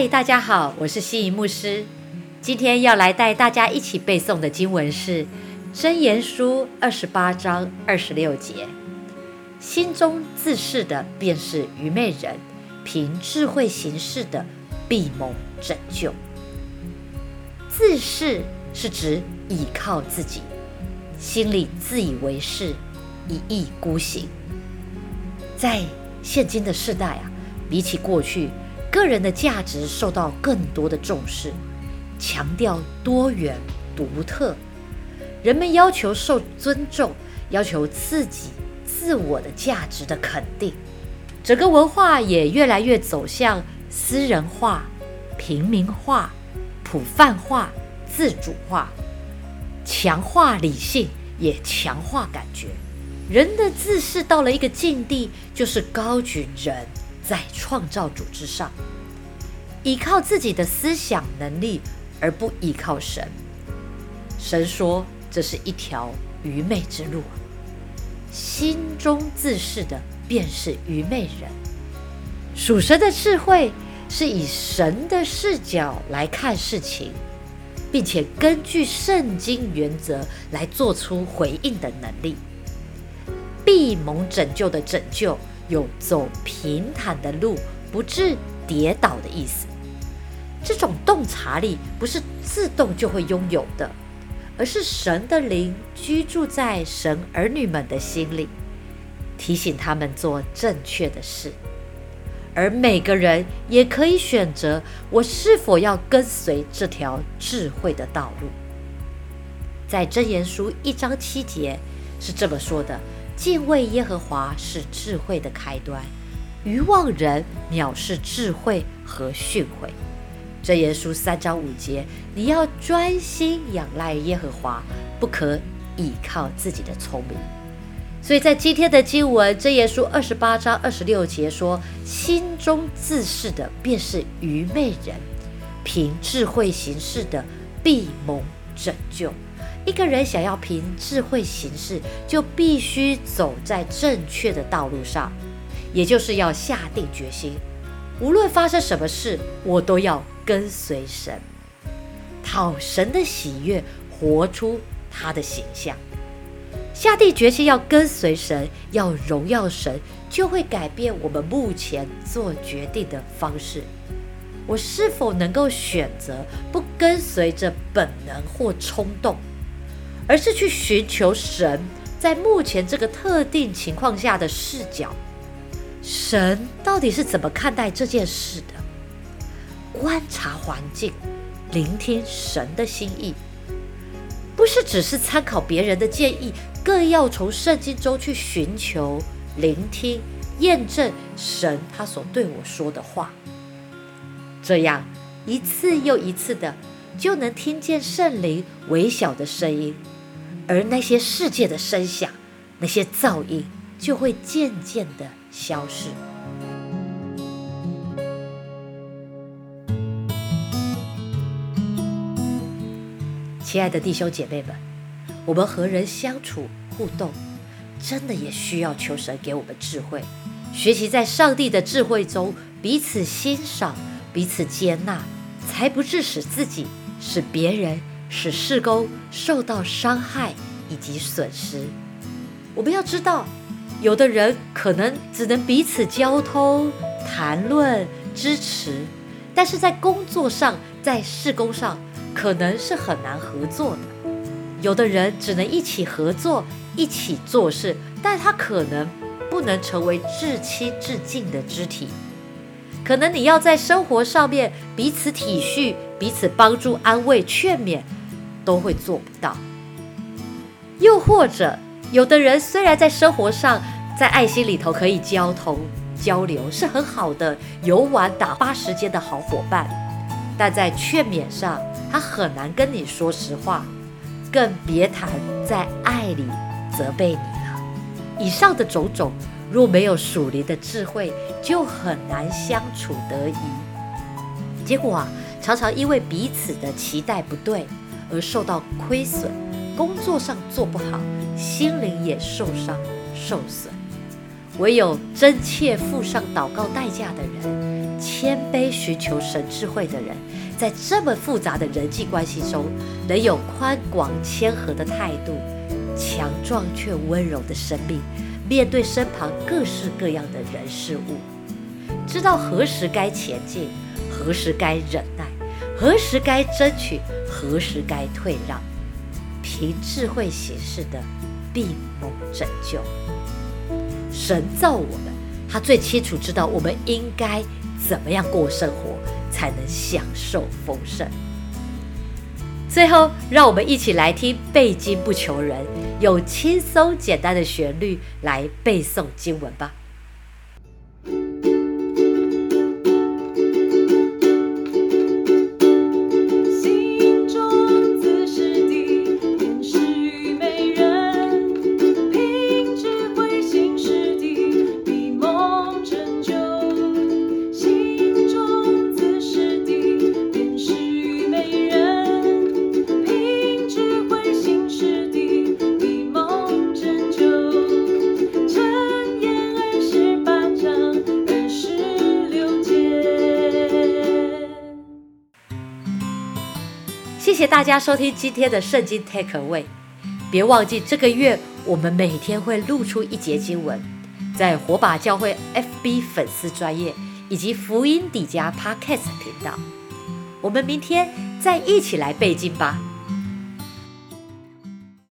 嗨，大家好，我是西仪牧师。今天要来带大家一起背诵的经文是《箴言书》二十八章二十六节：“心中自恃的便是愚昧人，凭智慧行事的必蒙拯救。”自恃是指倚靠自己，心里自以为是，一意孤行。在现今的世代啊，比起过去。个人的价值受到更多的重视，强调多元独特，人们要求受尊重，要求自己自我的价值的肯定，整个文化也越来越走向私人化、平民化、普泛化、自主化，强化理性也强化感觉，人的自视到了一个境地，就是高举人。在创造主之上，依靠自己的思想能力，而不依靠神。神说这是一条愚昧之路。心中自恃的便是愚昧人。属神的智慧是以神的视角来看事情，并且根据圣经原则来做出回应的能力。必蒙拯救的拯救。有走平坦的路，不致跌倒的意思。这种洞察力不是自动就会拥有的，而是神的灵居住在神儿女们的心里，提醒他们做正确的事。而每个人也可以选择，我是否要跟随这条智慧的道路。在箴言书一章七节是这么说的。敬畏耶和华是智慧的开端，愚妄人藐视智慧和训诲。这耶书三章五节，你要专心仰赖耶和华，不可倚靠自己的聪明。所以在今天的经文，这耶书二十八章二十六节说：“心中自恃的便是愚昧人，凭智慧行事的必蒙拯救。”一个人想要凭智慧行事，就必须走在正确的道路上，也就是要下定决心，无论发生什么事，我都要跟随神，讨神的喜悦，活出他的形象。下定决心要跟随神，要荣耀神，就会改变我们目前做决定的方式。我是否能够选择不跟随着本能或冲动？而是去寻求神在目前这个特定情况下的视角，神到底是怎么看待这件事的？观察环境，聆听神的心意，不是只是参考别人的建议，更要从圣经中去寻求、聆听、验证神他所对我说的话。这样一次又一次的，就能听见圣灵微小的声音。而那些世界的声响，那些噪音，就会渐渐的消失。亲爱的弟兄姐妹们，我们和人相处互动，真的也需要求神给我们智慧，学习在上帝的智慧中彼此欣赏、彼此接纳，才不致使自己、使别人。使事工受到伤害以及损失。我们要知道，有的人可能只能彼此交通、谈论、支持，但是在工作上、在事工上，可能是很难合作的。有的人只能一起合作、一起做事，但他可能不能成为至亲至近的肢体。可能你要在生活上面彼此体恤、彼此帮助、安慰、劝勉。都会做不到。又或者，有的人虽然在生活上、在爱心里头可以交通交流，是很好的游玩打发时间的好伙伴，但在劝勉上，他很难跟你说实话，更别谈在爱里责备你了。以上的种种，若没有属灵的智慧，就很难相处得宜。结果啊，常常因为彼此的期待不对。而受到亏损，工作上做不好，心灵也受伤受损。唯有真切付上祷告代价的人，谦卑寻求神智慧的人，在这么复杂的人际关系中，能有宽广谦和的态度，强壮却温柔的生命，面对身旁各式各样的人事物，知道何时该前进，何时该忍耐，何时该争取，何时该退让，凭智慧行事的，闭目拯救。神造我们，他最清楚知道我们应该怎么样过生活，才能享受丰盛。最后，让我们一起来听背经不求人，用轻松简单的旋律来背诵经文吧。谢谢大家收听今天的圣经 Take Away，别忘记这个月我们每天会露出一节经文，在火把教会 FB 粉丝专业以及福音底家 Podcast 频道，我们明天再一起来背经吧。